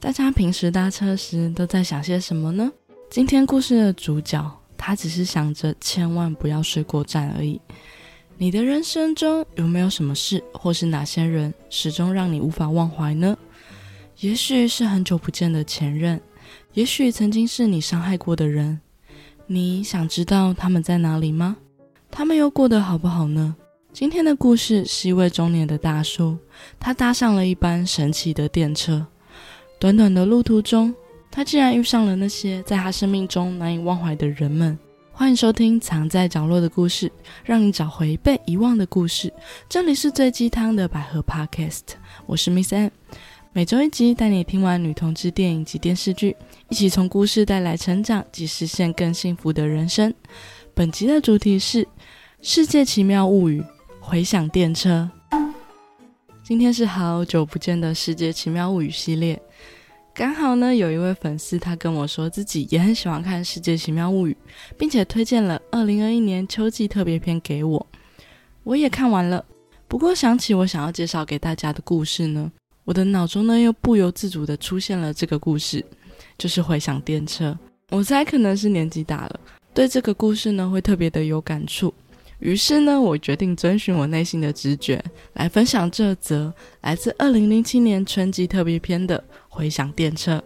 大家平时搭车时都在想些什么呢？今天故事的主角，他只是想着千万不要睡过站而已。你的人生中有没有什么事，或是哪些人，始终让你无法忘怀呢？也许是很久不见的前任，也许曾经是你伤害过的人。你想知道他们在哪里吗？他们又过得好不好呢？今天的故事是一位中年的大叔，他搭上了一班神奇的电车。短短的路途中，他竟然遇上了那些在他生命中难以忘怀的人们。欢迎收听《藏在角落的故事》，让你找回被遗忘的故事。这里是最鸡汤的百合 Podcast，我是 Miss M。每周一集，带你听完女同志电影及电视剧，一起从故事带来成长及实现更幸福的人生。本集的主题是《世界奇妙物语》，回响电车。今天是好久不见的《世界奇妙物语》系列。刚好呢，有一位粉丝他跟我说自己也很喜欢看《世界奇妙物语》，并且推荐了二零二一年秋季特别篇给我。我也看完了，不过想起我想要介绍给大家的故事呢，我的脑中呢又不由自主的出现了这个故事，就是回响电车。我猜可能是年纪大了，对这个故事呢会特别的有感触。于是呢，我决定遵循我内心的直觉，来分享这则来自二零零七年春季特别篇的《回响电车》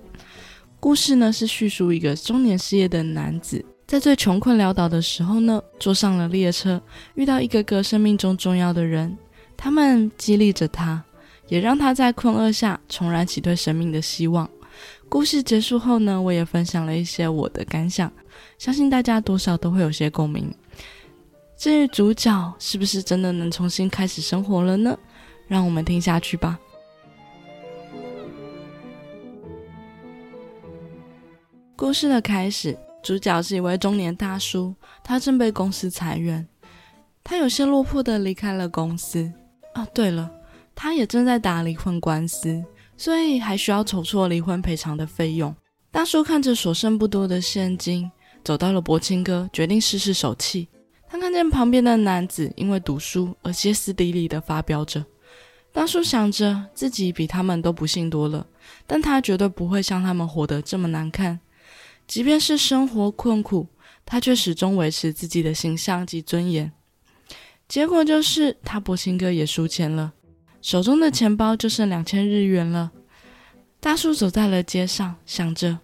故事呢。是叙述一个中年失业的男子，在最穷困潦倒的时候呢，坐上了列车，遇到一个个生命中重要的人，他们激励着他，也让他在困厄下重燃起对生命的希望。故事结束后呢，我也分享了一些我的感想，相信大家多少都会有些共鸣。至于主角是不是真的能重新开始生活了呢？让我们听下去吧。故事的开始，主角是一位中年大叔，他正被公司裁员，他有些落魄的离开了公司。哦，对了，他也正在打离婚官司，所以还需要筹措离婚赔偿的费用。大叔看着所剩不多的现金，走到了博清哥，决定试试手气。他看见旁边的男子因为读书而歇斯底里的发飙着，大叔想着自己比他们都不幸多了，但他绝对不会像他们活得这么难看。即便是生活困苦，他却始终维持自己的形象及尊严。结果就是他博清哥也输钱了，手中的钱包就剩两千日元了。大叔走在了街上，想着，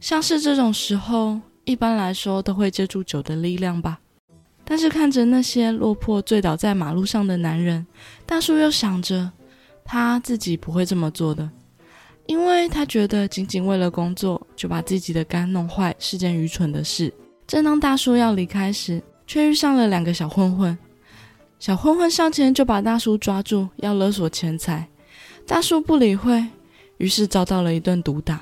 像是这种时候，一般来说都会借助酒的力量吧。但是看着那些落魄醉倒在马路上的男人，大叔又想着他自己不会这么做的，因为他觉得仅仅为了工作就把自己的肝弄坏是件愚蠢的事。正当大叔要离开时，却遇上了两个小混混。小混混上前就把大叔抓住，要勒索钱财。大叔不理会，于是遭到了一顿毒打。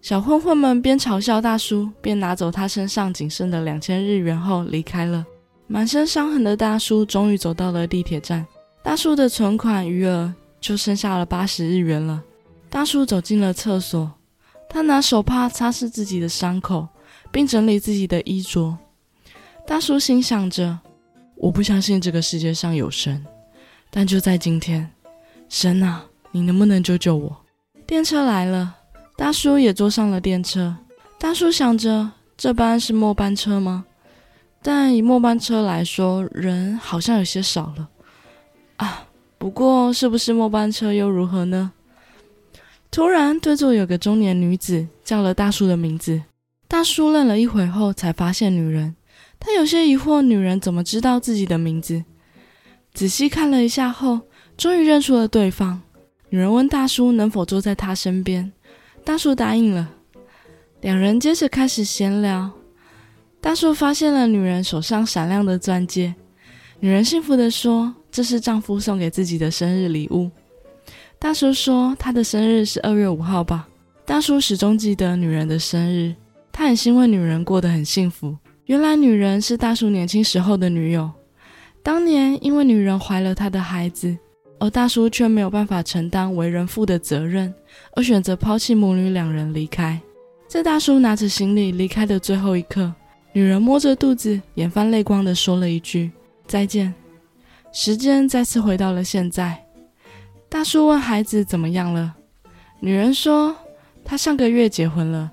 小混混们边嘲笑大叔，边拿走他身上仅剩的两千日元后离开了。满身伤痕的大叔终于走到了地铁站，大叔的存款余额就剩下了八十日元了。大叔走进了厕所，他拿手帕擦拭自己的伤口，并整理自己的衣着。大叔心想着：“我不相信这个世界上有神，但就在今天，神啊，你能不能救救我？”电车来了，大叔也坐上了电车。大叔想着：这班是末班车吗？但以末班车来说，人好像有些少了啊。不过，是不是末班车又如何呢？突然，对座有个中年女子叫了大叔的名字。大叔愣了一会后，才发现女人。他有些疑惑，女人怎么知道自己的名字？仔细看了一下后，终于认出了对方。女人问大叔能否坐在她身边，大叔答应了。两人接着开始闲聊。大叔发现了女人手上闪亮的钻戒，女人幸福地说：“这是丈夫送给自己的生日礼物。”大叔说：“他的生日是二月五号吧？”大叔始终记得女人的生日，他很欣慰女人过得很幸福。原来女人是大叔年轻时候的女友，当年因为女人怀了他的孩子，而大叔却没有办法承担为人父的责任，而选择抛弃母女两人离开。在大叔拿着行李离开的最后一刻。女人摸着肚子，眼泛泪光的说了一句：“再见。”时间再次回到了现在。大叔问孩子怎么样了，女人说：“她上个月结婚了，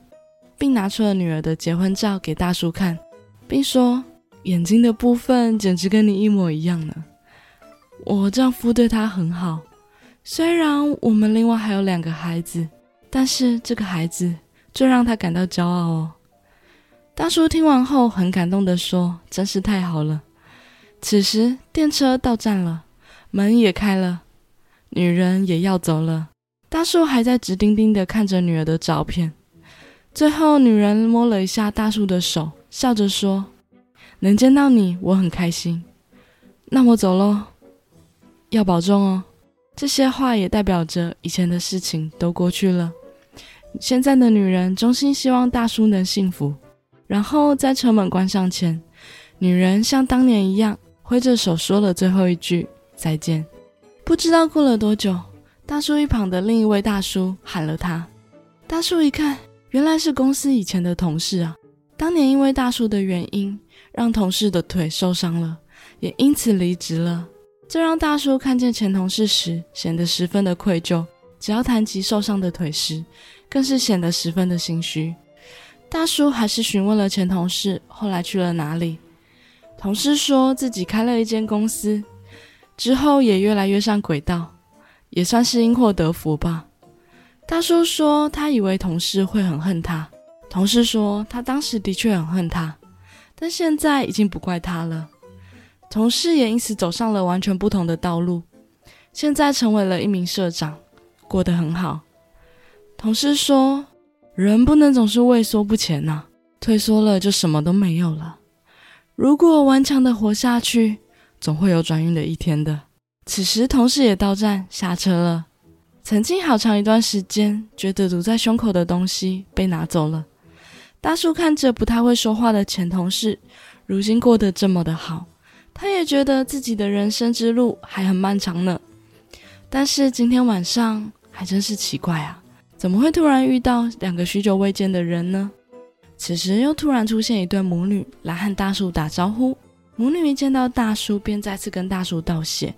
并拿出了女儿的结婚照给大叔看，并说眼睛的部分简直跟你一模一样呢。我丈夫对她很好，虽然我们另外还有两个孩子，但是这个孩子最让她感到骄傲哦。大叔听完后很感动的说：“真是太好了。”此时电车到站了，门也开了，女人也要走了。大叔还在直盯盯的看着女儿的照片。最后，女人摸了一下大叔的手，笑着说：“能见到你，我很开心。那我走喽。”要保重哦。这些话也代表着以前的事情都过去了。现在的女人衷心希望大叔能幸福。然后在车门关上前，女人像当年一样挥着手说了最后一句再见。不知道过了多久，大叔一旁的另一位大叔喊了他。大叔一看，原来是公司以前的同事啊。当年因为大叔的原因，让同事的腿受伤了，也因此离职了。这让大叔看见前同事时，显得十分的愧疚；只要谈及受伤的腿时，更是显得十分的心虚。大叔还是询问了前同事后来去了哪里。同事说自己开了一间公司，之后也越来越上轨道，也算是因祸得福吧。大叔说他以为同事会很恨他，同事说他当时的确很恨他，但现在已经不怪他了。同事也因此走上了完全不同的道路，现在成为了一名社长，过得很好。同事说：“人不能总是畏缩不前呐，退缩了就什么都没有了。如果顽强的活下去，总会有转运的一天的。”此时，同事也到站下车了。曾经好长一段时间，觉得堵在胸口的东西被拿走了。大叔看着不太会说话的前同事，如今过得这么的好。他也觉得自己的人生之路还很漫长呢，但是今天晚上还真是奇怪啊，怎么会突然遇到两个许久未见的人呢？此时又突然出现一对母女来和大叔打招呼，母女一见到大叔便再次跟大叔道谢，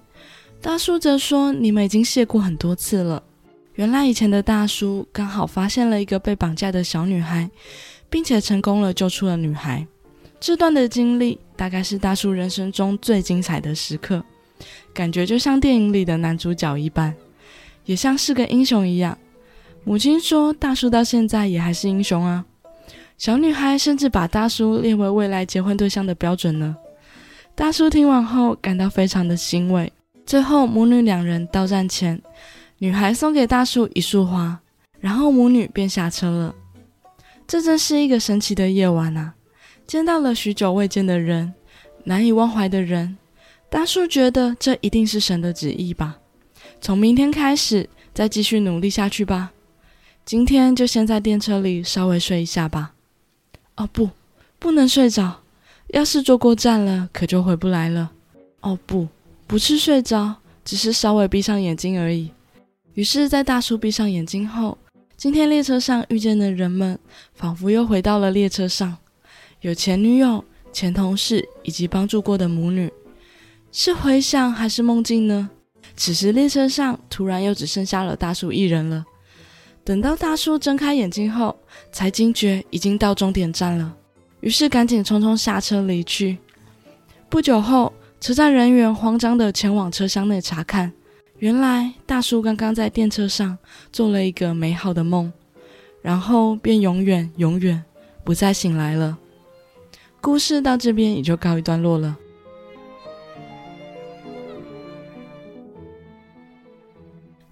大叔则说：“你们已经谢过很多次了。”原来以前的大叔刚好发现了一个被绑架的小女孩，并且成功了救出了女孩。这段的经历大概是大叔人生中最精彩的时刻，感觉就像电影里的男主角一般，也像是个英雄一样。母亲说，大叔到现在也还是英雄啊。小女孩甚至把大叔列为未来结婚对象的标准呢。大叔听完后感到非常的欣慰。最后母女两人到站前，女孩送给大叔一束花，然后母女便下车了。这真是一个神奇的夜晚啊！见到了许久未见的人，难以忘怀的人，大叔觉得这一定是神的旨意吧。从明天开始，再继续努力下去吧。今天就先在电车里稍微睡一下吧。哦不，不能睡着，要是坐过站了，可就回不来了。哦不，不是睡着，只是稍微闭上眼睛而已。于是，在大叔闭上眼睛后，今天列车上遇见的人们，仿佛又回到了列车上。有前女友、前同事以及帮助过的母女，是回想还是梦境呢？此时列车上突然又只剩下了大叔一人了。等到大叔睁开眼睛后，才惊觉已经到终点站了，于是赶紧匆匆下车离去。不久后，车站人员慌张地前往车厢内查看，原来大叔刚刚在电车上做了一个美好的梦，然后便永远永远不再醒来了。故事到这边也就告一段落了。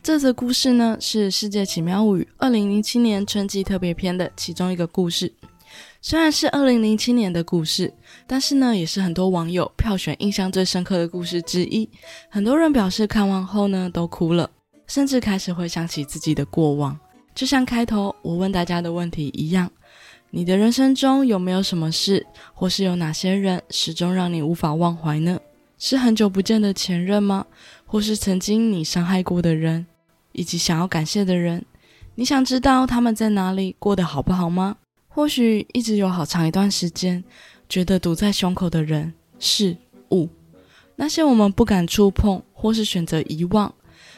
这则故事呢是《世界奇妙物语》二零零七年春季特别篇的其中一个故事。虽然是二零零七年的故事，但是呢也是很多网友票选印象最深刻的故事之一。很多人表示看完后呢都哭了，甚至开始回想起自己的过往，就像开头我问大家的问题一样。你的人生中有没有什么事，或是有哪些人始终让你无法忘怀呢？是很久不见的前任吗？或是曾经你伤害过的人，以及想要感谢的人？你想知道他们在哪里，过得好不好吗？或许一直有好长一段时间，觉得堵在胸口的人、事物，那些我们不敢触碰，或是选择遗忘，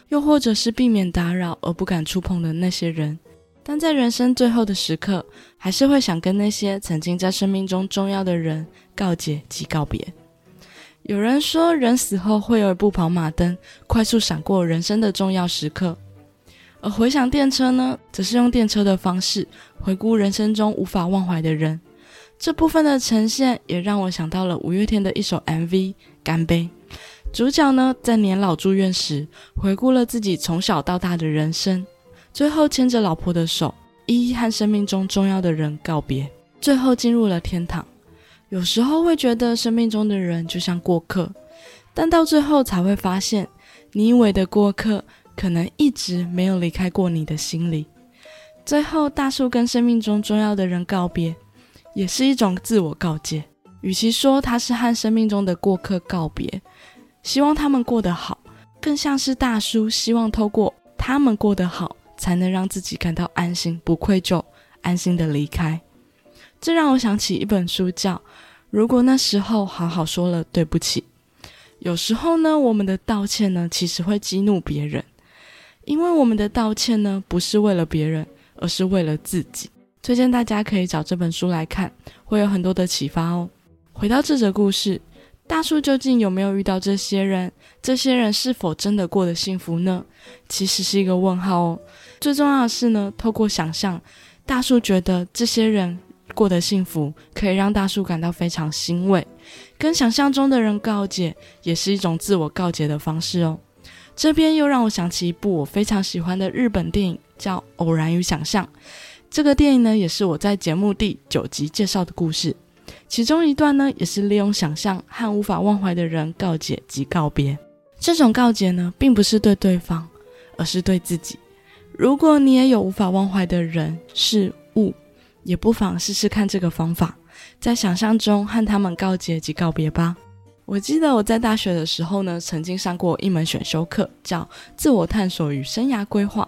又或者是避免打扰而不敢触碰的那些人。但在人生最后的时刻，还是会想跟那些曾经在生命中重要的人告解及告别。有人说，人死后会有一部跑马灯，快速闪过人生的重要时刻；而回想电车呢，则是用电车的方式回顾人生中无法忘怀的人。这部分的呈现，也让我想到了五月天的一首 MV《干杯》。主角呢，在年老住院时，回顾了自己从小到大的人生。最后牵着老婆的手，一一和生命中重要的人告别，最后进入了天堂。有时候会觉得生命中的人就像过客，但到最后才会发现，你以为的过客，可能一直没有离开过你的心里。最后，大树跟生命中重要的人告别，也是一种自我告诫。与其说他是和生命中的过客告别，希望他们过得好，更像是大叔希望透过他们过得好。才能让自己感到安心、不愧疚、安心的离开。这让我想起一本书，叫《如果那时候好好说了对不起》。有时候呢，我们的道歉呢，其实会激怒别人，因为我们的道歉呢，不是为了别人，而是为了自己。推荐大家可以找这本书来看，会有很多的启发哦。回到这则故事。大树究竟有没有遇到这些人？这些人是否真的过得幸福呢？其实是一个问号哦。最重要的是呢，透过想象，大树觉得这些人过得幸福，可以让大树感到非常欣慰。跟想象中的人告解，也是一种自我告解的方式哦。这边又让我想起一部我非常喜欢的日本电影，叫《偶然与想象》。这个电影呢，也是我在节目第九集介绍的故事。其中一段呢，也是利用想象和无法忘怀的人告解及告别。这种告解呢，并不是对对方，而是对自己。如果你也有无法忘怀的人事物，也不妨试试看这个方法，在想象中和他们告解及告别吧。我记得我在大学的时候呢，曾经上过一门选修课，叫《自我探索与生涯规划》。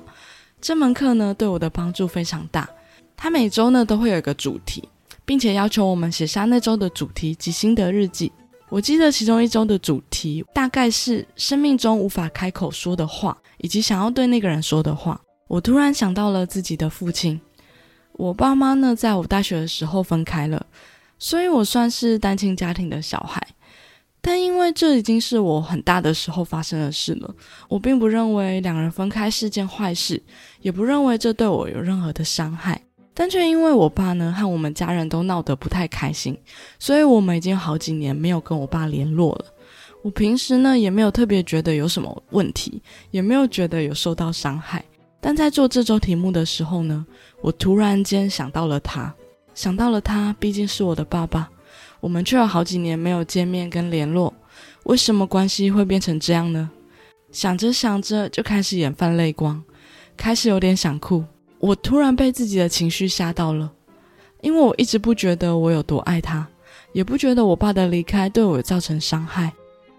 这门课呢，对我的帮助非常大。它每周呢，都会有一个主题。并且要求我们写下那周的主题及心得日记。我记得其中一周的主题大概是生命中无法开口说的话，以及想要对那个人说的话。我突然想到了自己的父亲。我爸妈呢，在我大学的时候分开了，所以我算是单亲家庭的小孩。但因为这已经是我很大的时候发生的事了，我并不认为两人分开是件坏事，也不认为这对我有任何的伤害。但却因为我爸呢和我们家人都闹得不太开心，所以我们已经好几年没有跟我爸联络了。我平时呢也没有特别觉得有什么问题，也没有觉得有受到伤害。但在做这周题目的时候呢，我突然间想到了他，想到了他，毕竟是我的爸爸，我们却有好几年没有见面跟联络，为什么关系会变成这样呢？想着想着就开始眼泛泪光，开始有点想哭。我突然被自己的情绪吓到了，因为我一直不觉得我有多爱他，也不觉得我爸的离开对我造成伤害，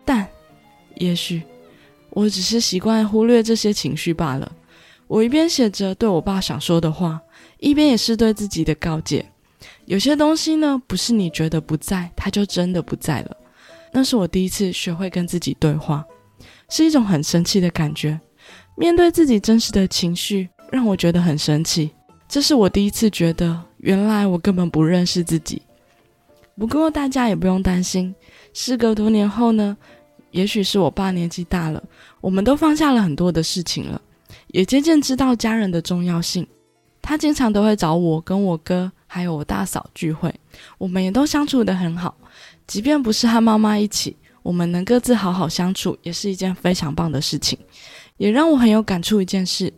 但也许我只是习惯忽略这些情绪罢了。我一边写着对我爸想说的话，一边也是对自己的告诫。有些东西呢，不是你觉得不在，它就真的不在了。那是我第一次学会跟自己对话，是一种很生气的感觉，面对自己真实的情绪。让我觉得很生气，这是我第一次觉得，原来我根本不认识自己。不过大家也不用担心，事隔多年后呢，也许是我爸年纪大了，我们都放下了很多的事情了，也渐渐知道家人的重要性。他经常都会找我跟我哥还有我大嫂聚会，我们也都相处得很好。即便不是和妈妈一起，我们能各自好好相处，也是一件非常棒的事情。也让我很有感触一件事。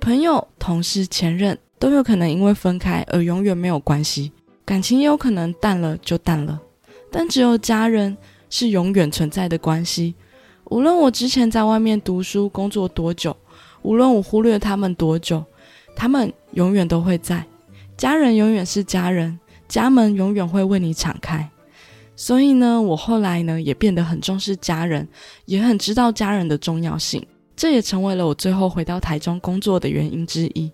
朋友、同事、前任都有可能因为分开而永远没有关系，感情也有可能淡了就淡了。但只有家人是永远存在的关系。无论我之前在外面读书、工作多久，无论我忽略他们多久，他们永远都会在。家人永远是家人，家门永远会为你敞开。所以呢，我后来呢也变得很重视家人，也很知道家人的重要性。这也成为了我最后回到台中工作的原因之一。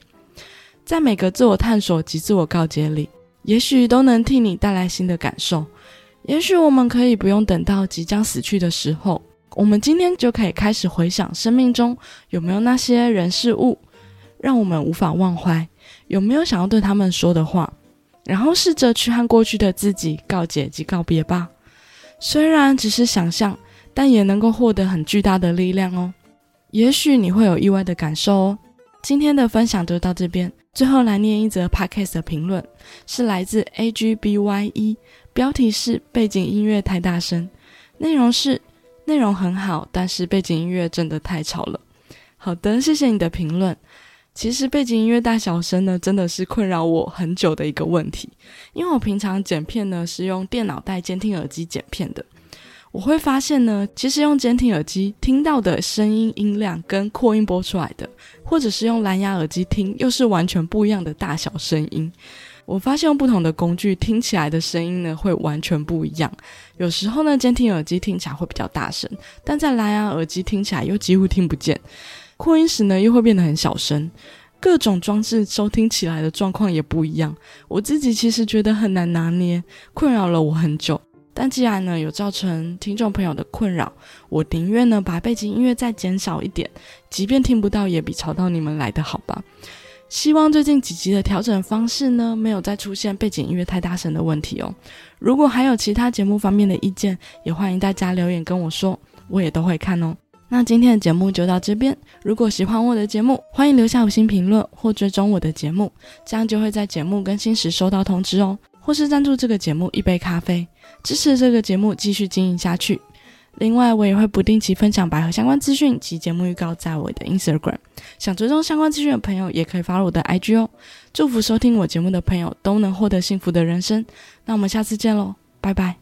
在每个自我探索及自我告诫里，也许都能替你带来新的感受。也许我们可以不用等到即将死去的时候，我们今天就可以开始回想生命中有没有那些人事物，让我们无法忘怀；有没有想要对他们说的话，然后试着去和过去的自己告解及告别吧。虽然只是想象，但也能够获得很巨大的力量哦。也许你会有意外的感受哦。今天的分享就到这边，最后来念一则 podcast 的评论，是来自 A G B Y E，标题是背景音乐太大声，内容是内容很好，但是背景音乐真的太吵了。好的，谢谢你的评论。其实背景音乐大小声呢，真的是困扰我很久的一个问题。因为我平常剪片呢是用电脑带监听耳机剪片的，我会发现呢，其实用监听耳机听到的声音音量跟扩音播出来的，或者是用蓝牙耳机听，又是完全不一样的大小声音。我发现用不同的工具听起来的声音呢，会完全不一样。有时候呢，监听耳机听起来会比较大声，但在蓝牙耳机听起来又几乎听不见。扩音时呢，又会变得很小声，各种装置收听起来的状况也不一样。我自己其实觉得很难拿捏，困扰了我很久。但既然呢有造成听众朋友的困扰，我宁愿呢把背景音乐再减少一点，即便听不到，也比吵到你们来的好吧。希望最近几集的调整方式呢，没有再出现背景音乐太大声的问题哦。如果还有其他节目方面的意见，也欢迎大家留言跟我说，我也都会看哦。那今天的节目就到这边。如果喜欢我的节目，欢迎留下五星评论或追踪我的节目，这样就会在节目更新时收到通知哦。或是赞助这个节目一杯咖啡，支持这个节目继续经营下去。另外，我也会不定期分享百合相关资讯及节目预告在我的 Instagram。想追踪相关资讯的朋友，也可以发入我的 IG 哦。祝福收听我节目的朋友都能获得幸福的人生。那我们下次见喽，拜拜。